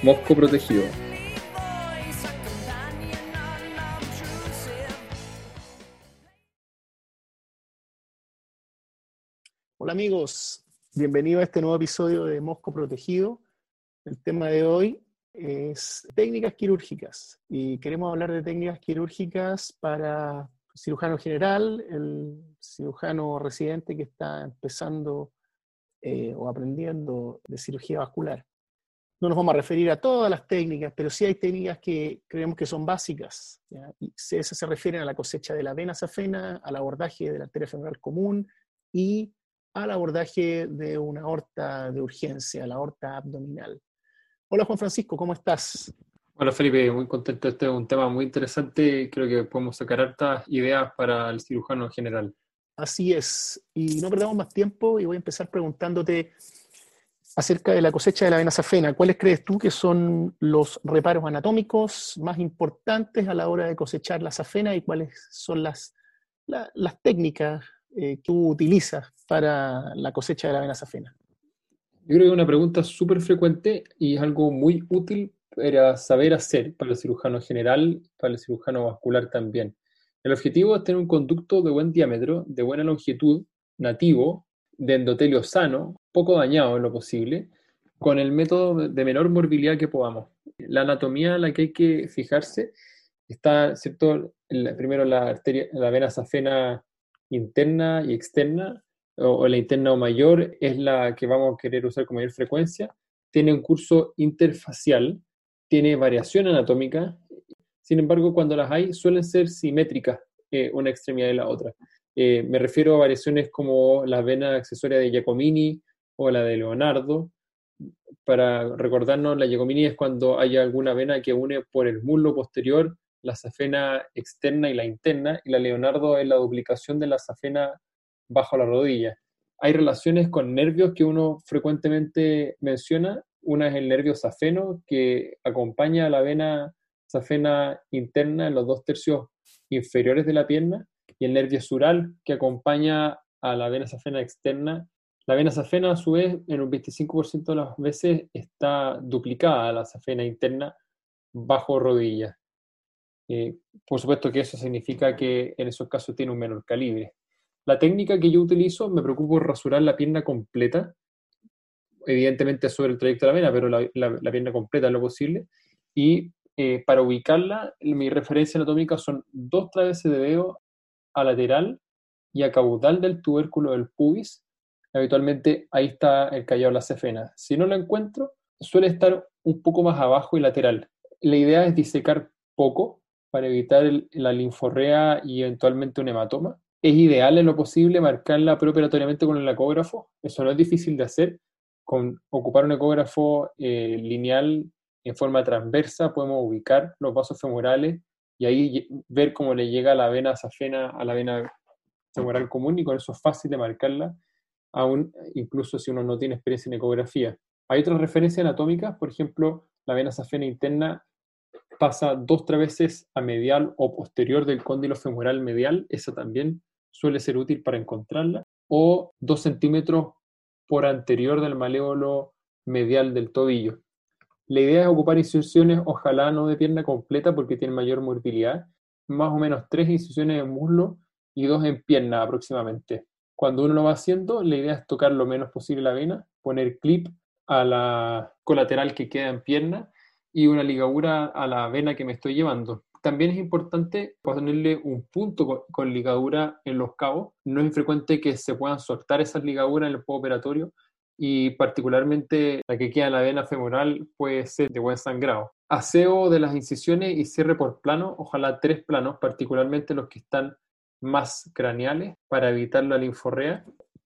Mosco Protegido. Hola amigos, bienvenidos a este nuevo episodio de Mosco Protegido. El tema de hoy es técnicas quirúrgicas y queremos hablar de técnicas quirúrgicas para el cirujano general, el cirujano residente que está empezando eh, o aprendiendo de cirugía vascular. No nos vamos a referir a todas las técnicas, pero sí hay técnicas que creemos que son básicas. Y esas se refieren a la cosecha de la vena safena, al abordaje de la arteria femoral común y al abordaje de una aorta de urgencia, la aorta abdominal. Hola Juan Francisco, ¿cómo estás? Hola Felipe, muy contento. Este es un tema muy interesante. Creo que podemos sacar hartas ideas para el cirujano en general. Así es. Y no perdamos más tiempo y voy a empezar preguntándote acerca de la cosecha de la vena safena. ¿Cuáles crees tú que son los reparos anatómicos más importantes a la hora de cosechar la safena y cuáles son las, las técnicas eh, que tú utilizas para la cosecha de la vena safena? Yo creo que es una pregunta súper frecuente y es algo muy útil para saber hacer para el cirujano general, para el cirujano vascular también. El objetivo es tener un conducto de buen diámetro, de buena longitud, nativo, de endotelio sano, poco dañado en lo posible, con el método de menor morbilidad que podamos. La anatomía en la que hay que fijarse está, ¿cierto? primero la, arteria, la vena safena interna y externa, o, la interna o mayor, es la que vamos a querer usar con mayor frecuencia. Tiene un curso interfacial, tiene variación anatómica, sin embargo, cuando las hay, suelen ser simétricas eh, una extremidad de la otra. Eh, me refiero a variaciones como la vena accesoria de Giacomini o la de Leonardo. Para recordarnos, la Giacomini es cuando hay alguna vena que une por el muslo posterior la safena externa y la interna, y la Leonardo es la duplicación de la safena bajo la rodilla. Hay relaciones con nervios que uno frecuentemente menciona. Una es el nervio safeno, que acompaña a la vena safena interna en los dos tercios inferiores de la pierna, y el nervio sural que acompaña a la vena safena externa. La vena safena, a su vez, en un 25% de las veces está duplicada la safena interna bajo rodilla. Eh, por supuesto que eso significa que en esos casos tiene un menor calibre. La técnica que yo utilizo, me preocupo rasurar la pierna completa, evidentemente sobre el trayecto de la vena, pero la, la, pierna completa es lo posible, y eh, para ubicarla, mi referencia anatómica son dos traveses de dedo a lateral y a caudal del tubérculo del pubis. Habitualmente ahí está el callado la cefena. Si no lo encuentro, suele estar un poco más abajo y lateral. La idea es disecar poco para evitar la linforrea y eventualmente un hematoma. Es ideal en lo posible marcarla preoperatoriamente con el ecógrafo. Eso no es difícil de hacer. Con ocupar un ecógrafo eh, lineal en forma transversa podemos ubicar los vasos femorales y ahí ver cómo le llega la vena safena a la vena femoral común y con eso es fácil de marcarla, aún incluso si uno no tiene experiencia en ecografía. Hay otras referencias anatómicas, por ejemplo, la vena safena interna pasa dos tres veces a medial o posterior del cóndilo femoral medial, esa también suele ser útil para encontrarla, o dos centímetros por anterior del maléolo medial del tobillo. La idea es ocupar incisiones, ojalá no de pierna completa porque tiene mayor movilidad, más o menos tres incisiones en muslo y dos en pierna aproximadamente. Cuando uno lo va haciendo, la idea es tocar lo menos posible la vena, poner clip a la colateral que queda en pierna y una ligadura a la vena que me estoy llevando. También es importante ponerle un punto con, ligadura en los cabos. No es infrecuente que se puedan soltar esas ligaduras en el operatorio y particularmente la que queda en la vena femoral puede ser de buen sangrado. Aseo de las incisiones y cierre por plano, ojalá tres planos, particularmente los que están más craneales para evitar la linforrea.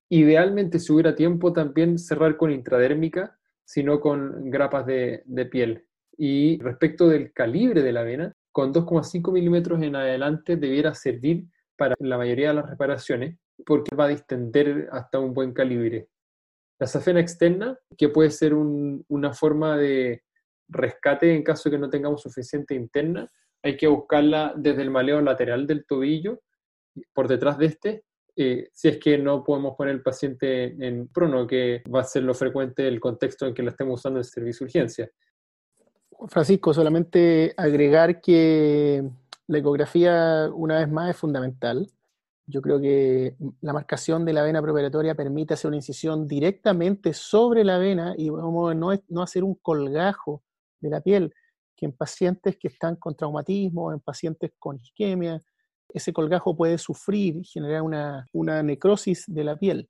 Idealmente, si hubiera tiempo, también cerrar con intradérmica, sino con grapas de, piel. Y respecto del calibre de la vena, con 2,5 milímetros en adelante debiera servir para la mayoría de las reparaciones porque va a distender hasta un buen calibre. La safena externa, que puede ser una forma de rescate en caso de que no tengamos suficiente interna, hay que buscarla desde el maleo lateral del tobillo, por detrás de este, eh, si es que no podemos poner el paciente en prono, que va a ser lo frecuente el contexto en que lo estemos usando en servicio de urgencia. Francisco, solamente agregar que la ecografía, una vez más, es fundamental. Yo creo que la marcación de la vena preoperatoria permite hacer una incisión directamente sobre la vena y no, no hacer un colgajo de la piel, que en pacientes que están con traumatismo, en pacientes con isquemia, ese colgajo puede sufrir generar una, necrosis de la piel.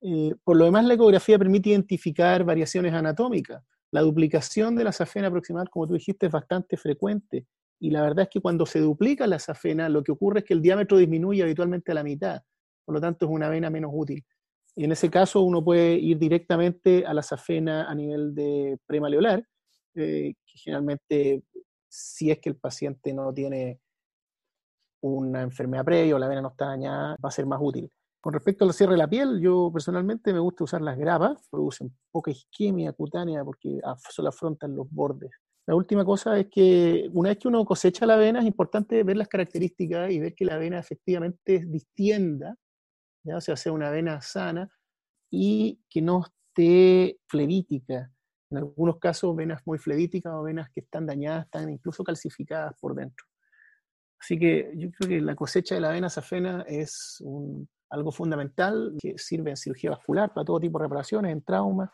Eh, por lo demás, la ecografía permite identificar variaciones anatómicas. La duplicación de la safena proximal, como tú dijiste, es bastante frecuente. Y la verdad es que cuando se duplica la safena, lo que ocurre es que el diámetro disminuye habitualmente a la mitad. Por lo tanto, es una vena menos útil. Y en ese caso, uno puede ir directamente a la safena a nivel de premaleolar, eh, que generalmente, si es que el paciente no tiene una enfermedad previa o la vena no está dañada, va a ser más útil. Con respecto al cierre de la piel, yo personalmente me gusta usar las grapas, producen poca isquemia cutánea porque solo afrontan los bordes. La última cosa es que una vez que uno cosecha la vena, es importante ver las características y ver que la vena efectivamente distienda, ¿ya? o sea, sea una vena sana y que no esté flevítica. En algunos casos, venas muy flevíticas o venas que están dañadas, están incluso calcificadas por dentro. Así que yo creo que la cosecha de la vena safena es algo fundamental que sirve en cirugía vascular para todo tipo de reparaciones, en trauma,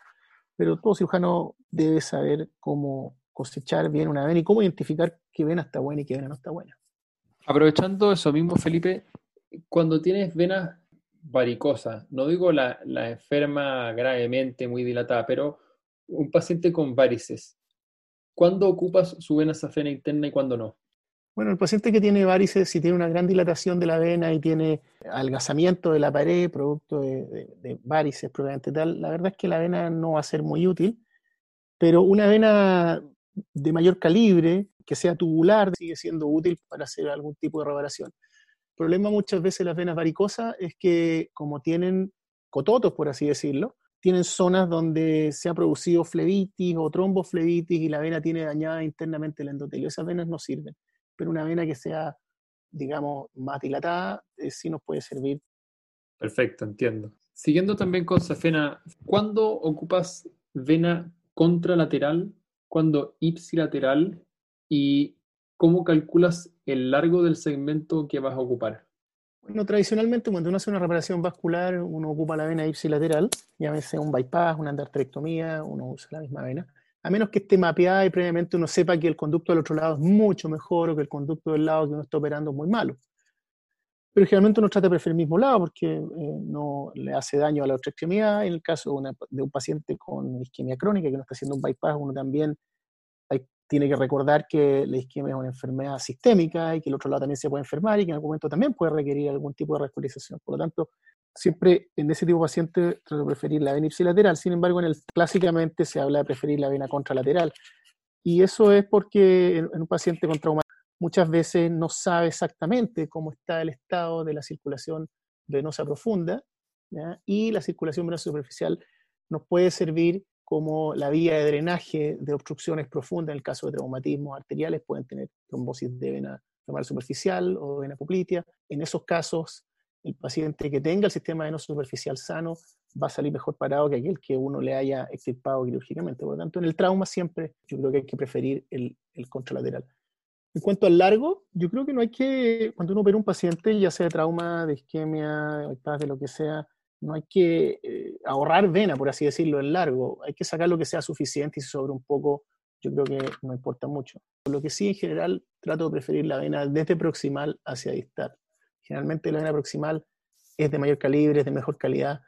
pero todo cirujano debe saber cómo cosechar bien una vena y cómo identificar qué vena está buena y qué vena no está buena. Aprovechando eso mismo, Felipe, cuando tienes venas varicosas, no digo la, la enferma gravemente, muy dilatada, pero un paciente con varices, ¿cuándo ocupas su vena safena interna y cuándo no? Bueno, el paciente que tiene varices, si tiene una gran dilatación de la vena y tiene algazamiento de la pared, producto de, varices probablemente tal, la verdad es que la vena no va a ser muy útil, pero una vena de mayor calibre, que sea tubular, sigue siendo útil para hacer algún tipo de reparación. El problema muchas veces de las venas varicosas es que como tienen cototos, por así decirlo, tienen zonas donde se ha producido flebitis o tromboflebitis y la vena tiene dañada internamente el endotelio. Esas venas no sirven pero una vena que sea, digamos, más dilatada, eh, sí nos puede servir. Perfecto, entiendo. Siguiendo también con Safena, ¿cuándo ocupas vena contralateral, cuándo ipsilateral y cómo calculas el largo del segmento que vas a ocupar? Bueno, tradicionalmente cuando uno hace una reparación vascular, uno ocupa la vena ipsilateral, llámese un bypass, una andartrectomía, uno usa la misma vena a menos que esté mapeada y previamente uno sepa que el conducto del otro lado es mucho mejor o que el conducto del lado que uno está operando es muy malo. Pero generalmente uno trata de preferir el mismo lado porque eh, no le hace daño a la otra extremidad. En el caso de, un paciente con isquemia crónica que no está haciendo un bypass, uno también tiene que recordar que la isquemia es una enfermedad sistémica y que el otro lado también se puede enfermar y que en algún momento también puede requerir algún tipo de revascularización. Por lo tanto, siempre en ese tipo de paciente trato de preferir la vena ipsilateral, sin embargo, en el, clásicamente se habla de preferir la vena contralateral. Y eso es porque en, un paciente con trauma muchas veces no sabe exactamente cómo está el estado de la circulación venosa profunda y la circulación venosa superficial nos puede servir como la vía de drenaje de obstrucciones profundas en el caso de traumatismos arteriales, pueden tener trombosis de vena femoral superficial o vena poplitea. En esos casos, el paciente que tenga el sistema venoso superficial sano va a salir mejor parado que aquel que uno le haya extirpado quirúrgicamente. Por lo tanto, en el trauma siempre yo creo que hay que preferir el, el contralateral. En cuanto al largo, yo creo que no hay que, cuando uno opera un paciente, ya sea de trauma, de isquemia, de lo que sea, no hay que eh, ahorrar vena, por así decirlo, en largo. Hay que sacar lo que sea suficiente y si sobre un poco, yo creo que no importa mucho. Por lo que sí, en general, trato de preferir la vena desde proximal hacia distal. Generalmente la vena proximal es de mayor calibre, es de mejor calidad,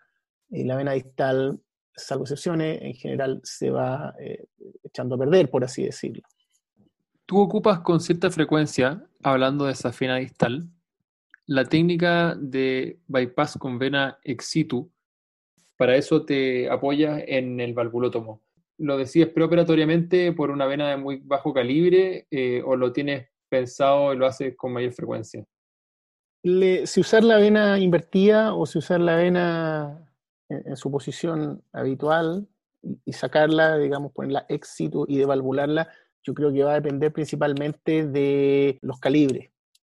y la vena distal, salvo excepciones, en general se va eh, echando a perder, por así decirlo. Tú ocupas con cierta frecuencia, hablando de esa vena distal, la técnica de bypass con vena ex situ. Para eso te apoyas en el valvulotomo. lo decides preoperatoriamente por una vena de muy bajo calibre eh, o lo tienes pensado y lo haces con mayor frecuencia? Si usar la vena invertida o si usar la vena en, su posición habitual y, sacarla, digamos, ponerla ex situ y devalvularla, yo creo que va a depender principalmente de los calibres.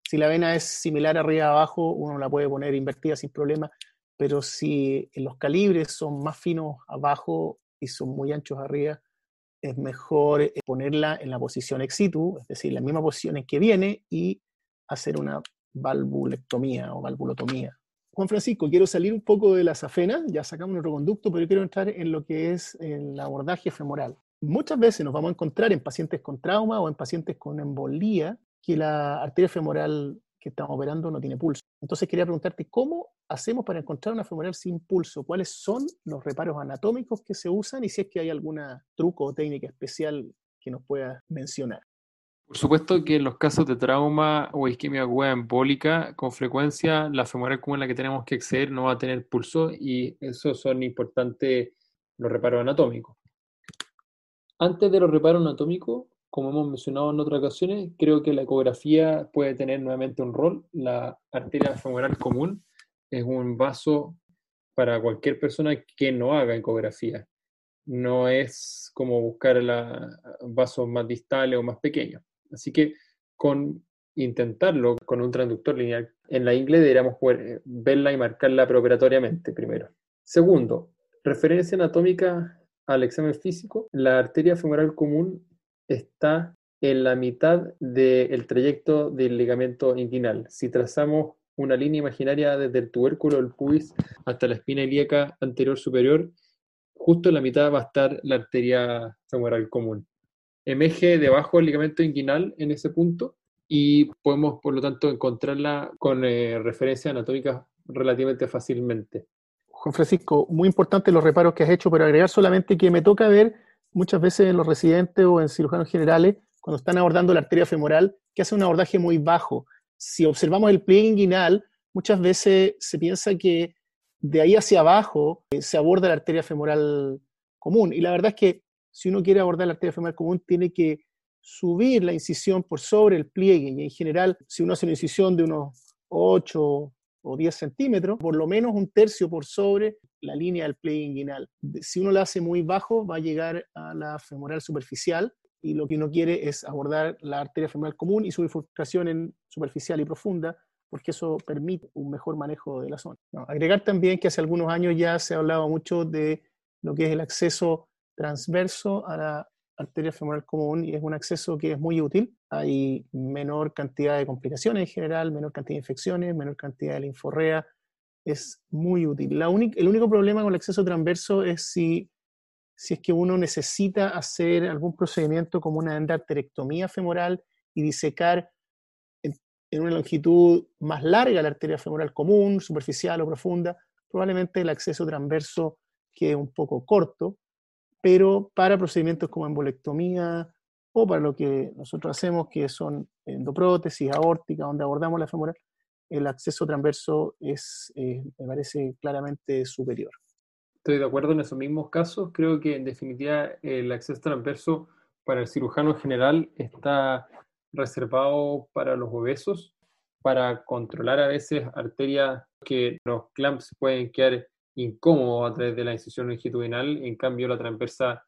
Si la vena es similar arriba abajo, uno la puede poner invertida sin problema, pero si los calibres son más finos abajo y son muy anchos arriba, es mejor eh, ponerla en la posición ex situ, es decir, la misma posición en que viene y hacer una valvulectomía o valvulotomía. Juan Francisco, quiero salir un poco de la safena, ya sacamos nuestro conducto, pero quiero entrar en lo que es el abordaje femoral. Muchas veces nos vamos a encontrar en pacientes con trauma o en pacientes con embolía que la arteria femoral que estamos operando no tiene pulso. Entonces quería preguntarte, ¿cómo hacemos para encontrar una femoral sin pulso? ¿Cuáles son los reparos anatómicos que se usan y si es que hay algún truco o técnica especial que nos puedas mencionar? Por supuesto que en los casos de trauma o isquemia aguda embólica, con frecuencia la femoral común en la que tenemos que acceder no va a tener pulso y esos son importantes los reparos anatómicos. Antes de los reparos anatómicos, como hemos mencionado en otras ocasiones, creo que la ecografía puede tener nuevamente un rol. La arteria femoral común es un vaso para cualquier persona que no haga ecografía. No es como buscar vasos más distales o más pequeños. Así que con intentarlo con un transductor lineal en la ingle deberíamos eh, verla y marcarla preoperatoriamente primero. Segundo, referencia anatómica al examen físico. La arteria femoral común está en la mitad del trayecto del ligamento inguinal. Si trazamos una línea imaginaria desde el tubérculo del pubis hasta la espina ilíaca anterior superior, justo en la mitad va a estar la arteria femoral común. Emerge debajo del ligamento inguinal en ese punto y podemos, por lo tanto, encontrarla con eh, referencia anatómica relativamente fácilmente. Juan Francisco, muy importante los reparos que has hecho, pero agregar solamente que me toca ver muchas veces en los residentes o en cirujanos generales, cuando están abordando la arteria femoral, que hace un abordaje muy bajo. Si observamos el pliegue inguinal, muchas veces se piensa que de ahí hacia abajo eh, se aborda la arteria femoral común. Y la verdad es que si uno quiere abordar la arteria femoral común, tiene que subir la incisión por sobre el pliegue. Y en general, si uno hace una incisión de unos 8 o 10 centímetros, por lo menos un tercio por sobre la línea del pliegue inguinal. Si uno la hace muy bajo, va a llegar a la femoral superficial y lo que uno quiere es abordar la arteria femoral común y su bifurcación en superficial y profunda, porque eso permite un mejor manejo de la zona. agregar también que hace algunos años ya se ha hablado mucho de lo que es el acceso transverso a la arteria femoral común y es un acceso que es muy útil. Hay menor cantidad de complicaciones en general, menor cantidad de infecciones, menor cantidad de linforrea. Es muy útil. La el único problema con el acceso transverso es si, si es que uno necesita hacer algún procedimiento como una endarterectomía femoral y disecar en, en una longitud más larga la arteria femoral común, superficial o profunda, probablemente el acceso transverso quede un poco corto pero para procedimientos como embolectomía o para lo que nosotros hacemos, que son endoprótesis, aórtica, donde abordamos la femoral, el acceso transverso es, eh, me parece claramente superior. Estoy de acuerdo en esos mismos casos. Creo que en definitiva el acceso transverso para el cirujano general está reservado para los obesos, para controlar a veces arterias que los clamps pueden quedar incómodo a través de la incisión longitudinal, en cambio la transversa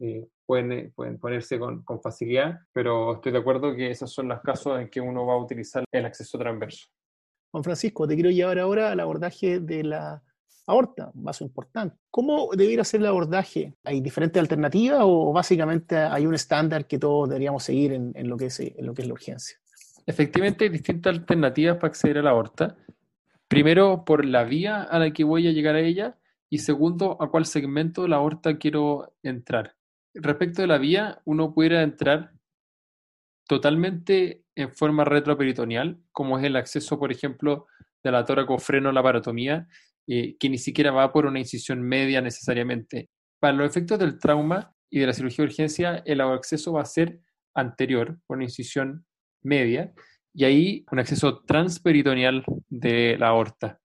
eh, pueden, pueden, ponerse con, con, facilidad, pero estoy de acuerdo que esos son los casos en que uno va a utilizar el acceso transverso. Juan Francisco, te quiero llevar ahora al abordaje de la aorta, un vaso importante. ¿Cómo debería ser el abordaje? ¿Hay diferentes alternativas o básicamente hay un estándar que todos deberíamos seguir en, en, lo, que es, en lo que es la urgencia? Efectivamente, hay distintas alternativas para acceder a la aorta. Primero, por la vía a la que voy a llegar a ella y segundo, a cuál segmento de la aorta quiero entrar. Respecto de la vía, uno pudiera entrar totalmente en forma retroperitoneal, como es el acceso, por ejemplo, de la freno la paratomía, eh, que ni siquiera va por una incisión media necesariamente. Para los efectos del trauma y de la cirugía de urgencia, el acceso va a ser anterior, por una incisión media, y ahí un acceso transperitoneal de la aorta.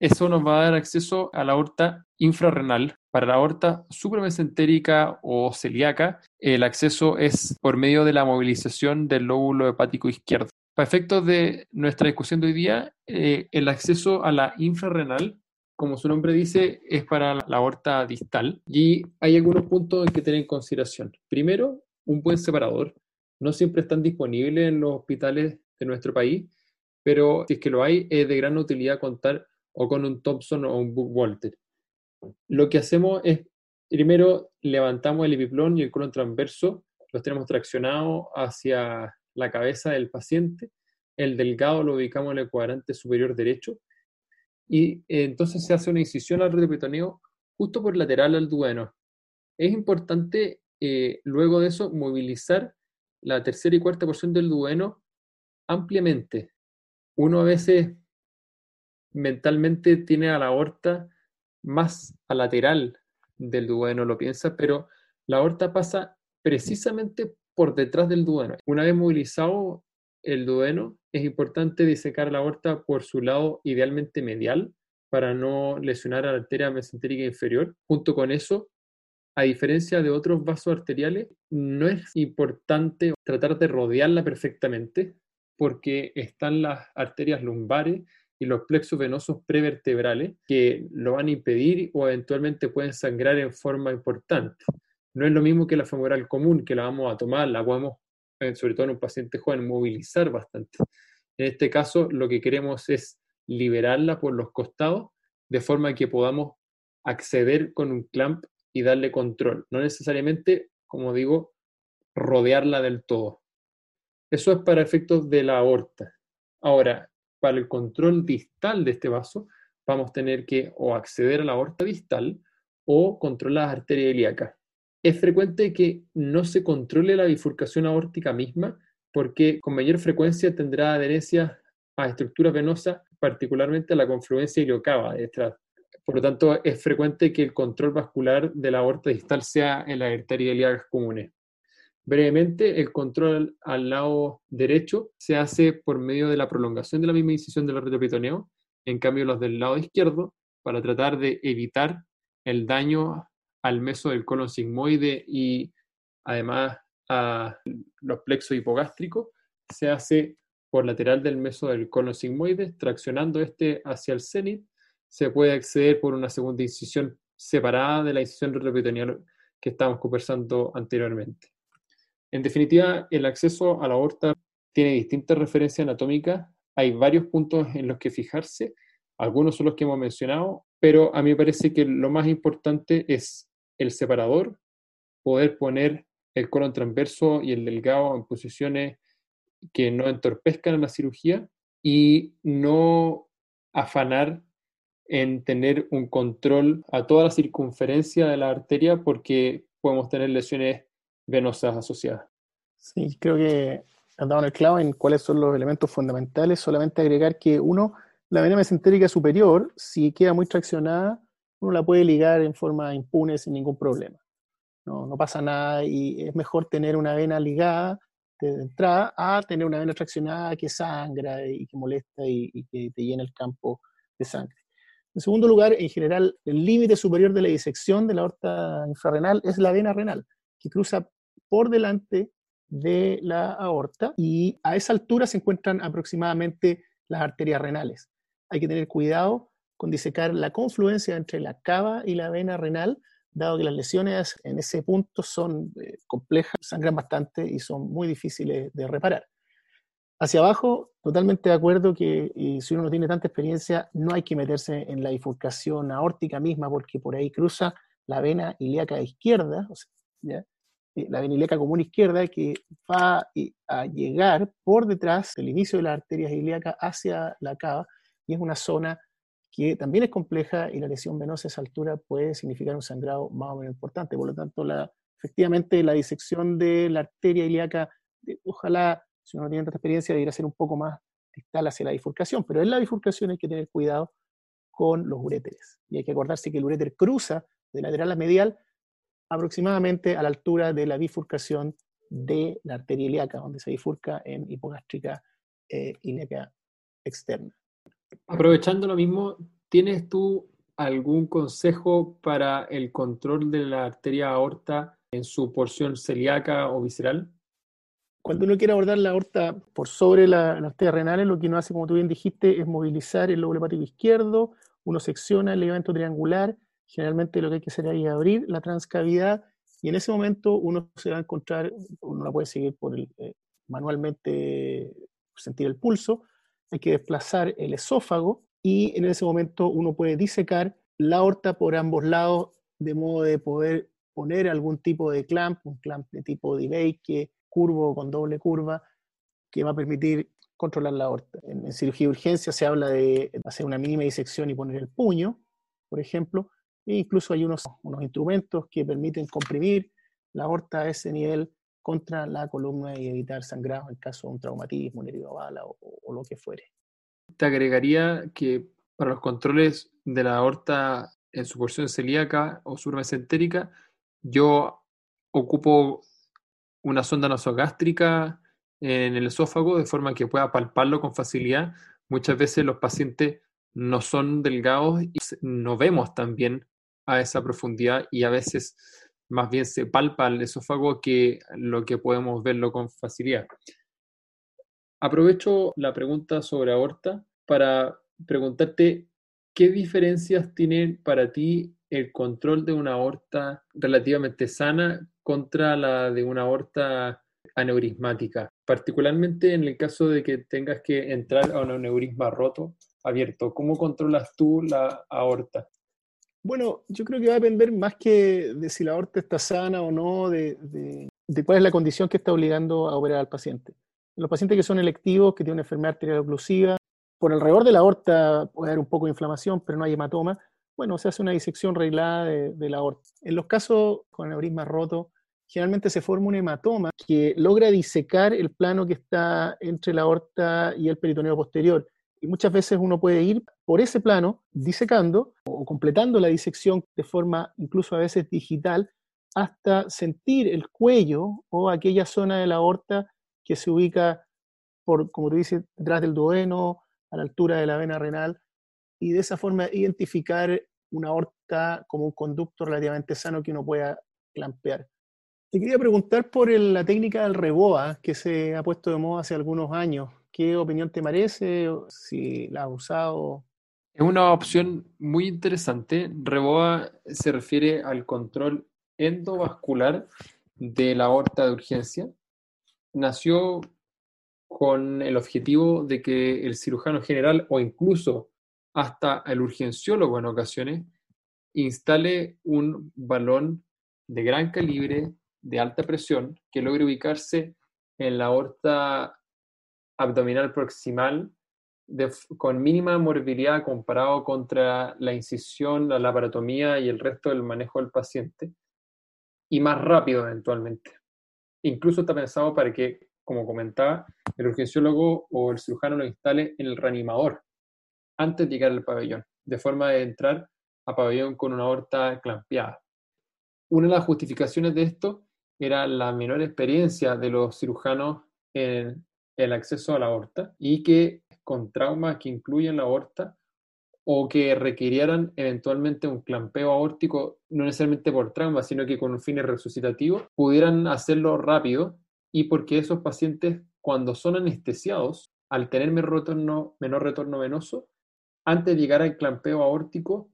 Eso nos va a dar acceso a la aorta infrarrenal, Para la aorta supramesentérica o celíaca, el acceso es por medio de la movilización del lóbulo hepático izquierdo. Para efectos de nuestra discusión de hoy día, eh, el acceso a la infrarrenal, como su nombre dice, es para la aorta distal y hay algunos puntos que tener en consideración. Primero, un buen separador. No siempre están disponibles en los hospitales de nuestro país, pero si es que lo hay, es de gran utilidad contar o con un Thompson o un Walter. Lo que hacemos es, primero levantamos el epiplón y el colon transverso, los tenemos traccionados hacia la cabeza del paciente, el delgado lo ubicamos en el cuadrante superior derecho y eh, entonces se hace una incisión al retropetoneo justo por lateral al duodeno. Es importante eh, luego de eso movilizar la tercera y cuarta porción del duodeno ampliamente. Uno a veces mentalmente tiene a la aorta más a lateral del duodeno, lo piensa, pero la aorta pasa precisamente por detrás del duodeno. Una vez movilizado el duodeno, es importante disecar la aorta por su lado idealmente medial para no lesionar a la arteria mesentérica inferior. Junto con eso, a diferencia de otros vasos arteriales, no es importante tratar de rodearla perfectamente porque están las arterias lumbares y los plexos venosos prevertebrales que lo van a impedir o eventualmente pueden sangrar en forma importante. No es lo mismo que la femoral común, que la vamos a tomar, la podemos, eh, sobre todo en un paciente joven, movilizar bastante. En este caso, lo que queremos es liberarla por los costados, de forma que podamos acceder con un clamp y darle control. No necesariamente, como digo, rodearla del todo. Eso es para efectos de la aorta. Ahora, para el control distal de este vaso, vamos a tener que o acceder a la aorta distal o controlar las arterias ilíacas es frecuente que no se controle la bifurcación aórtica misma porque con mayor frecuencia tendrá adherencia a estructuras venosas, particularmente a la confluencia iliocava detrás. Por lo tanto, es frecuente que el control vascular de la aorta distal sea en la arteria ilíacas comunes. Brevemente, el control al lado derecho se hace por medio de la prolongación de la misma incisión del retropetoneo, en cambio los del lado izquierdo, para tratar de evitar el daño al meso del colon sigmoide y además a los plexos hipogástricos, se hace por lateral del meso del colon sigmoide, traccionando este hacia el cenit. Se puede acceder por una segunda incisión separada de la incisión retroperitoneal que estábamos conversando anteriormente. En definitiva, el acceso a la aorta tiene distintas referencias anatómicas. Hay varios puntos en los que fijarse. Algunos son los que hemos mencionado, pero a mí me parece que lo más importante es el separador, poder poner el colon transverso y el delgado en posiciones que no entorpezcan la cirugía y no afanar en tener un control a toda la circunferencia de la arteria porque podemos tener lesiones venosas asociadas. Sí, creo que han dado el clavo en cuáles son los elementos fundamentales. Solamente agregar que uno, la vena mesentérica superior, si queda muy traccionada, uno la puede ligar en forma impune sin ningún problema. No, no pasa nada y es mejor tener una vena ligada de entrada a tener una vena traccionada que sangra y que molesta y, que te llena el campo de sangre. En segundo lugar, en general, el límite superior de la disección de la aorta infrarrenal es la vena renal, que cruza por delante de la aorta y a esa altura se encuentran aproximadamente las arterias renales. Hay que tener cuidado con disecar la confluencia entre la cava y la vena renal, dado que las lesiones en ese punto son eh, complejas, sangran bastante y son muy difíciles de reparar. Hacia abajo, totalmente de acuerdo que si uno no tiene tanta experiencia, no hay que meterse en la bifurcación aórtica misma, porque por ahí cruza la vena ilíaca izquierda, eh, la vena ilíaca común izquierda, que va a llegar por detrás del inicio de la arteria ilíaca hacia la cava, y es una zona que también es compleja y la lesión venosa a esa altura puede significar un sangrado más o menos importante. Por lo tanto, la, efectivamente la disección de la arteria ilíaca, ojalá, si uno no tiene tanta experiencia, debería ser un poco más distal hacia la bifurcación, pero en la bifurcación hay que tener cuidado con los uréteres. Y hay que acordarse que el uréter cruza de lateral a medial aproximadamente a la altura de la bifurcación de la arteria ilíaca, donde se bifurca en hipogástrica eh, ilíaca externa. Aprovechando lo mismo, ¿tienes tú algún consejo para el control de la arteria aorta en su porción celíaca o visceral? Cuando uno quiere abordar la aorta por sobre la, arteria renal, lo que uno hace, como tú bien dijiste, es movilizar el lóbulo hepático izquierdo, uno secciona el ligamento triangular, generalmente lo que hay que hacer es abrir la transcavidad y en ese momento uno se va a encontrar, uno la puede seguir por el, eh, manualmente sentir el pulso, hay que desplazar el esófago y en ese momento uno puede disecar la aorta por ambos lados de modo de poder poner algún tipo de clamp, un clamp de tipo que curvo con doble curva, que va a permitir controlar la aorta. En, cirugía de urgencia se habla de hacer una mínima disección y poner el puño, por ejemplo, e incluso hay unos, unos instrumentos que permiten comprimir la aorta a ese nivel contra la columna y evitar sangrado en caso de un traumatismo, un herido a bala o, lo que fuere. Te agregaría que para los controles de la aorta en su porción celíaca o surmesentérica, yo ocupo una sonda nasogástrica en el esófago de forma que pueda palparlo con facilidad. Muchas veces los pacientes no son delgados y no vemos también a esa profundidad y a veces más bien se palpa el esófago que lo que podemos verlo con facilidad. Aprovecho la pregunta sobre aorta para preguntarte qué diferencias tiene para ti el control de una aorta relativamente sana contra la de una aorta aneurismática, particularmente en el caso de que tengas que entrar a un aneurisma roto, abierto. ¿Cómo controlas tú la aorta? Bueno, yo creo que va a depender más que de si la aorta está sana o no, de, cuál es la condición que está obligando a operar al paciente. Los pacientes que son electivos, que tienen una enfermedad arterial oclusiva, por alrededor de la aorta puede haber un poco de inflamación, pero no hay hematoma. Bueno, se hace una disección reglada de, la aorta. En los casos con aneurisma roto, generalmente se forma un hematoma que logra disecar el plano que está entre la aorta y el peritoneo posterior. Y muchas veces uno puede ir por ese plano disecando o completando la disección de forma incluso a veces digital hasta sentir el cuello o aquella zona de la aorta que se ubica por, como tú dices, detrás del duodeno, a la altura de la vena renal, y de esa forma identificar una aorta como un conducto relativamente sano que uno pueda clampear. Te quería preguntar por la técnica del reboa que se ha puesto de moda hace algunos años. ¿Qué opinión te merece? Si la has usado. Es una opción muy interesante. Reboa se refiere al control endovascular de la aorta de urgencia. Nació con el objetivo de que el cirujano general o incluso hasta el urgenciólogo en ocasiones instale un balón de gran calibre, de alta presión, que logre ubicarse en la aorta abdominal proximal con mínima morbilidad comparado contra la incisión, la laparotomía y el resto del manejo del paciente, y más rápido eventualmente. Incluso está pensado para que, como comentaba, el urgenciólogo o el cirujano lo instale en el reanimador antes de llegar al pabellón, de forma de entrar a pabellón con una aorta clampeada. Una de las justificaciones de esto era la menor experiencia de los cirujanos en el acceso a la aorta y que con traumas que incluyen la aorta o que requirieran eventualmente un clampeo aórtico, no necesariamente por trauma, sino que con un fin resucitativo, pudieran hacerlo rápido y porque esos pacientes, cuando son anestesiados, al tener menor retorno, menor retorno venoso, antes de llegar al clampeo aórtico,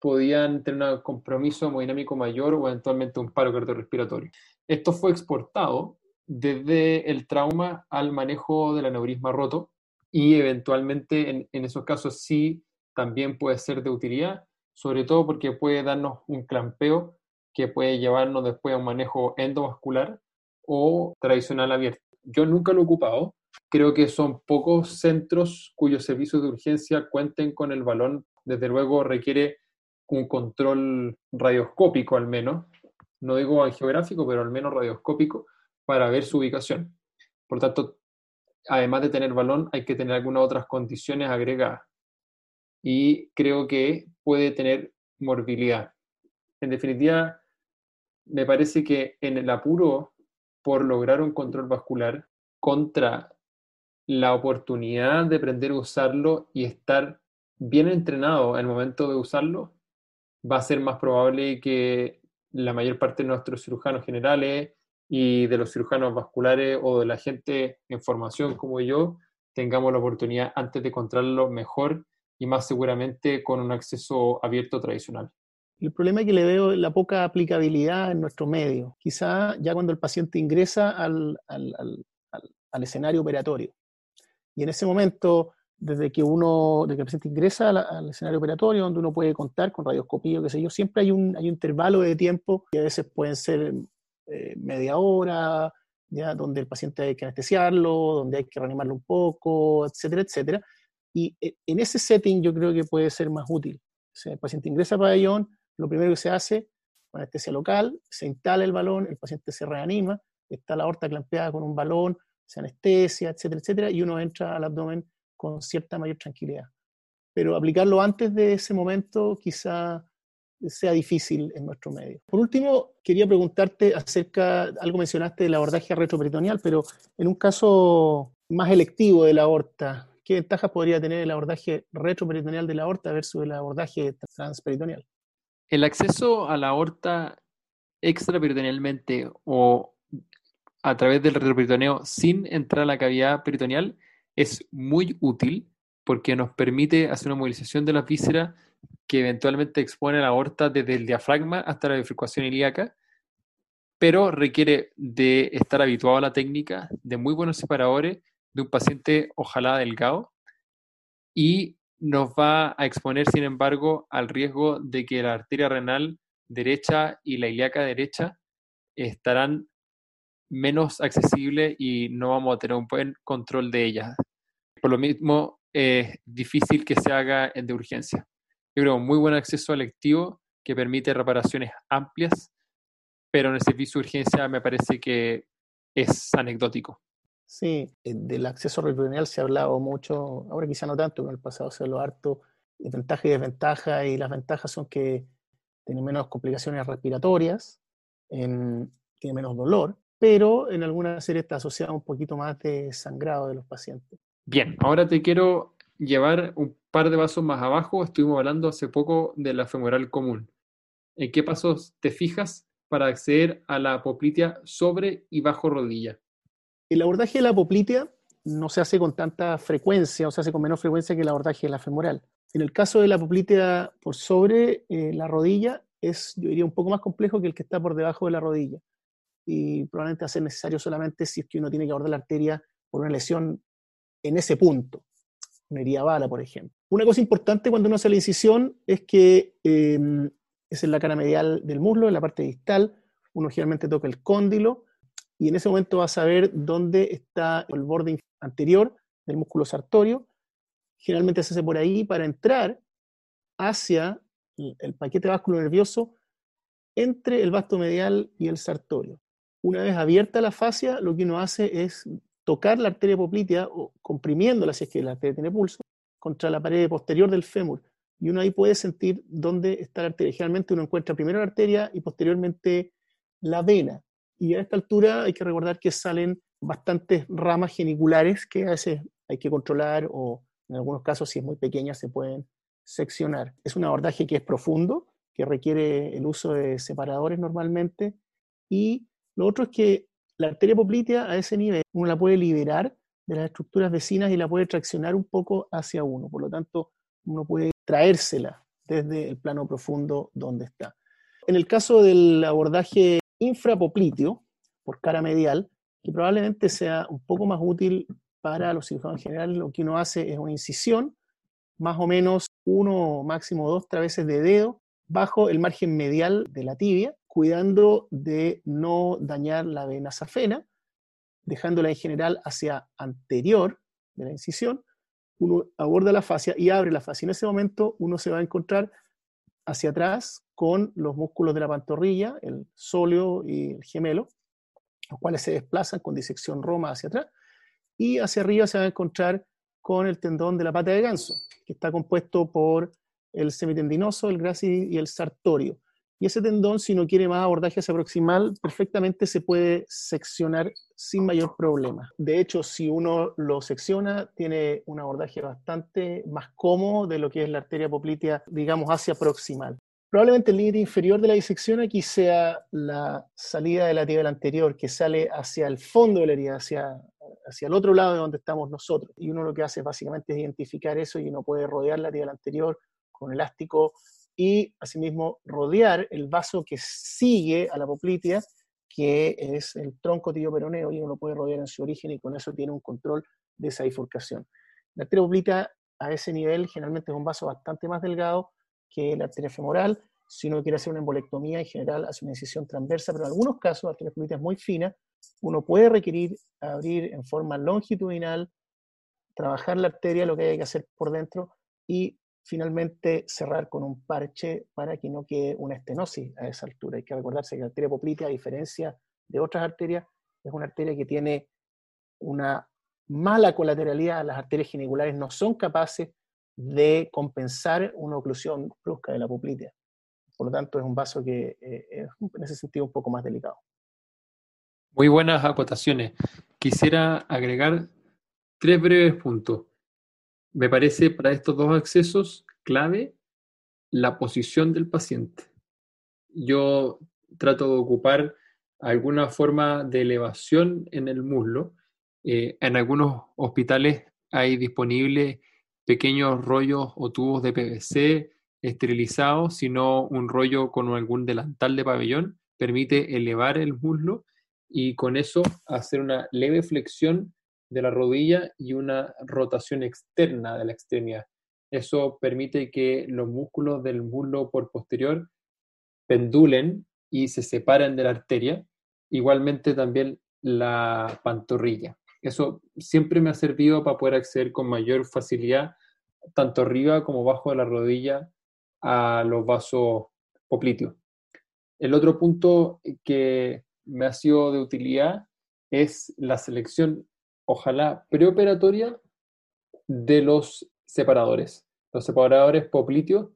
podían tener un compromiso hemodinámico mayor o eventualmente un paro cardiorrespiratorio. Esto fue exportado desde el trauma al manejo del aneurisma roto y eventualmente en, esos casos sí también puede ser de utilidad, sobre todo porque puede darnos un clampeo que puede llevarnos después a un manejo endovascular o tradicional abierto. Yo nunca lo he ocupado, creo que son pocos centros cuyos servicios de urgencia cuenten con el balón, desde luego requiere un control radioscópico al menos, no digo geográfico, pero al menos radioscópico, para ver su ubicación. Por tanto, además de tener balón, hay que tener algunas otras condiciones agregadas. Y creo que puede tener morbilidad. En definitiva, me parece que en el apuro por lograr un control vascular contra la oportunidad de aprender a usarlo y estar bien entrenado en el momento de usarlo, va a ser más probable que la mayor parte de nuestros cirujanos generales y de los cirujanos vasculares o de la gente en formación como yo tengamos la oportunidad antes de encontrarlo mejor y más seguramente con un acceso abierto tradicional. El problema es que le veo la poca aplicabilidad en nuestro medio. Quizá ya cuando el paciente ingresa al, al, al, escenario operatorio. Y en ese momento, desde que uno, desde que el paciente ingresa al, escenario operatorio, donde uno puede contar con radioscopía, qué sé yo, siempre hay un, hay un intervalo de tiempo que a veces pueden ser eh, media hora, ya donde el paciente hay que anestesiarlo, donde hay que reanimarlo un poco, etcétera, etcétera. Y eh, en ese setting yo creo que puede ser más útil. O el paciente ingresa a pabellón, lo primero que se hace, anestesia local, se instala el balón, el paciente se reanima, está la aorta clampeada con un balón, se anestesia, etcétera, etcétera, y uno entra al abdomen con cierta mayor tranquilidad. Pero aplicarlo antes de ese momento quizá sea difícil en nuestro medio. Por último, quería preguntarte acerca, algo mencionaste del abordaje retroperitoneal, pero en un caso más electivo de la aorta, ¿qué ventajas podría tener el abordaje retroperitoneal de la aorta versus el abordaje transperitoneal? El acceso a la aorta extraperitonealmente o a través del retroperitoneo sin entrar a la cavidad peritoneal es muy útil porque nos permite hacer una movilización de la vísceras que eventualmente expone la aorta desde el diafragma hasta la bifurcación ilíaca, pero requiere de estar habituado a la técnica, de muy buenos separadores, de un paciente ojalá delgado, y nos va a exponer, sin embargo, al riesgo de que la arteria renal derecha y la ilíaca derecha estarán menos accesibles y no vamos a tener un buen control de ellas. Por lo mismo, es difícil que se haga de urgencia. Yo creo muy buen acceso al lectivo que permite reparaciones amplias, pero en el servicio de urgencia me parece que es anecdótico. Sí, eh, del acceso peritoneal se ha hablado mucho, ahora quizá no tanto, pero en el pasado se habló harto de ventaja y desventaja, y las ventajas son que tiene menos complicaciones respiratorias, tiene menos dolor, pero en algunas series está asociado un poquito más de sangrado de los pacientes. Bien, ahora te quiero llevar un par de pasos más abajo. Estuvimos hablando hace poco de la femoral común. ¿En qué pasos te fijas para acceder a la apoplitia sobre y bajo rodilla? El abordaje de la apoplitia no se hace con tanta frecuencia, o se hace con menos frecuencia que el abordaje de la femoral. En el caso de la apoplitia por sobre eh, la rodilla, es, yo diría, un poco más complejo que el que está por debajo de la rodilla. Y probablemente va necesario solamente si es que uno tiene que abordar la arteria por una lesión en ese punto, herida bala, por ejemplo. Una cosa importante cuando uno hace la incisión es que em, es en la cara medial del muslo, en la parte distal, uno generalmente toca el cóndilo, y en ese momento va a saber dónde está el borde anterior del músculo sartorio. Generalmente se hace por ahí para entrar hacia el paquete básculo nervioso entre el vasto medial y el sartorio. Una vez abierta la fascia, lo que uno hace es tocar la arteria poplitea, o comprimiéndola si es que la arteria tiene pulso, contra la pared posterior del fémur. Y uno ahí puede sentir dónde está la arteria. Generalmente uno encuentra primero la arteria y posteriormente la vena. Y a esta altura hay que recordar que salen bastantes ramas geniculares que a veces hay que controlar o en algunos casos, si es muy pequeña, se pueden seccionar. Es un abordaje que es profundo, que requiere el uso de separadores normalmente. Y lo otro es que la arteria poplitea a ese nivel uno la puede liberar de las estructuras vecinas y la puede traccionar un poco hacia uno. Por lo tanto, uno puede traérsela desde el plano profundo donde está. En el caso del abordaje infrapopliteo por cara medial, que probablemente sea un poco más útil para los cirujanos generales, lo que uno hace es una incisión, más o menos uno, máximo dos traveses de dedo, bajo el margen medial de la tibia, cuidando de no dañar la vena safena, dejándola en general hacia anterior de la incisión, uno aborda la fascia y abre la fascia. En ese momento uno se va a encontrar hacia atrás con los músculos de la pantorrilla, el sóleo y el gemelo, los cuales se desplazan con disección roma hacia atrás, y hacia arriba se va a encontrar con el tendón de la pata de ganso, que está compuesto por el semitendinoso, el grasi y el sartorio. Y ese tendón, si no quiere más abordaje hacia proximal, perfectamente se puede seccionar sin mayor problema. De hecho, si uno lo secciona, tiene un abordaje bastante más cómodo de lo que es la arteria poplitea, digamos, hacia proximal. Probablemente el límite inferior de la disección aquí sea la salida de la tibial anterior, que sale hacia el fondo de la herida, hacia, hacia el otro lado de donde estamos nosotros. Y uno lo que hace básicamente es identificar eso y uno puede rodear la tibial anterior con elástico y asimismo rodear el vaso que sigue a la poplitea, que es el tronco tibio-peroneo, y uno puede rodear en su origen y con eso tiene un control de esa bifurcación. La arteria poplitea a ese nivel generalmente es un vaso bastante más delgado, que la arteria femoral. Si uno quiere hacer una embolectomía, en general hace una incisión transversa, pero en algunos casos, la arteria es muy fina, uno puede requerir abrir en forma longitudinal, trabajar la arteria, lo que hay que hacer por dentro, y finalmente cerrar con un parche para que no quede una estenosis a esa altura. Hay que recordarse que la arteria poplitea, a diferencia de otras arterias, es una arteria que tiene una mala colateralidad. Las arterias giniculares no son capaces de compensar una oclusión brusca de la poplitea. Por lo tanto, es un vaso que eh, es en ese sentido un poco más delicado. Muy buenas acotaciones. Quisiera agregar tres breves puntos. Me parece para estos dos accesos clave la posición del paciente. Yo trato de ocupar alguna forma de elevación en el muslo. Eh, en algunos hospitales hay disponible pequeños rollos o tubos de PVC esterilizados, sino un rollo con algún delantal de pabellón, permite elevar el muslo y con eso hacer una leve flexión de la rodilla y una rotación externa de la extremidad. Eso permite que los músculos del muslo por posterior pendulen y se separen de la arteria. Igualmente también la pantorrilla. Eso siempre me ha servido para poder acceder con mayor facilidad, tanto arriba como bajo de la rodilla, a los vasos popliteos. El otro punto que me ha sido de utilidad es la selección, ojalá preoperatoria, de los separadores. Los separadores popliteos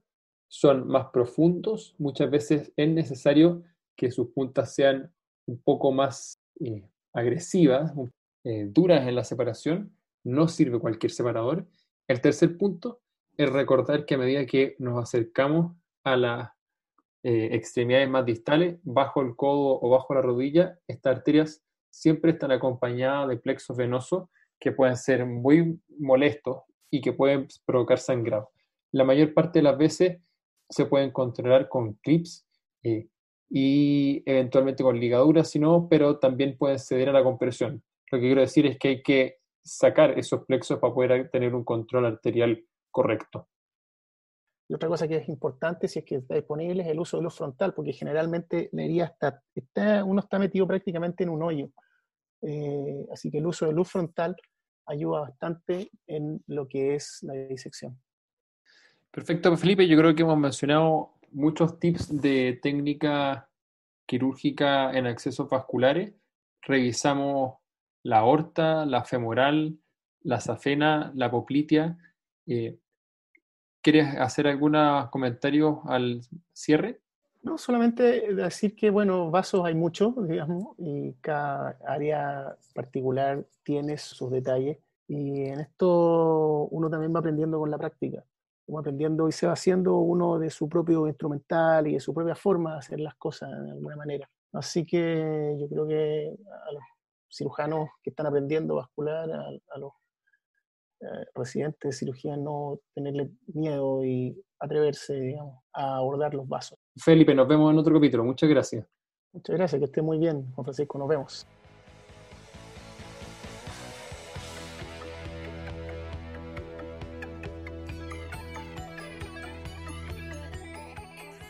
son más profundos, muchas veces es necesario que sus puntas sean un poco más eh, agresivas, eh, duras en la separación, no sirve cualquier separador. El tercer punto es recordar que a medida que nos acercamos a las eh, extremidades más distales, bajo el codo o bajo la rodilla, estas arterias siempre están acompañadas de plexos venosos que pueden ser muy molestos y que pueden provocar sangrado. La mayor parte de las veces se pueden controlar con clips eh, y eventualmente con ligaduras, si no, pero también pueden ceder a la compresión. Lo que quiero decir es que hay que sacar esos plexos para poder tener un control arterial correcto. Y otra cosa que es importante, si es que está disponible, es el uso de luz frontal, porque generalmente la herida está, está uno está metido prácticamente en un hoyo. Eh, así que el uso de luz frontal ayuda bastante en lo que es la disección. Perfecto, Felipe. Yo creo que hemos mencionado muchos tips de técnica quirúrgica en accesos vasculares. Revisamos la aorta, la femoral, la safena, la poplitea. Eh, ¿Quieres hacer algunos comentarios al cierre? No, solamente decir que, bueno, vasos hay muchos, digamos, y cada área particular tiene sus detalles. Y en esto uno también va aprendiendo con la práctica. Va aprendiendo y se va haciendo uno de su propio instrumental y de su propia forma de hacer las cosas de alguna manera. Así que yo creo que a los cirujanos que están aprendiendo vascular, a, los eh, residentes de cirugía, no tenerle miedo y atreverse a abordar los vasos. Felipe, nos vemos en otro capítulo. Muchas gracias. Muchas gracias, que esté muy bien, Juan Francisco. Nos vemos.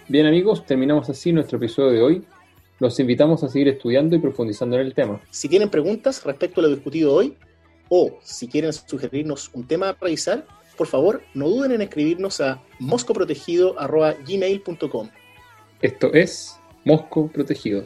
Bien amigos, terminamos así nuestro episodio de hoy. Los invitamos a seguir estudiando y profundizando en el tema. Si tienen preguntas respecto a lo discutido hoy o si quieren sugerirnos un tema a revisar, por favor no duden en escribirnos a moscoprotegido.gmail.com. Esto es Mosco Protegido.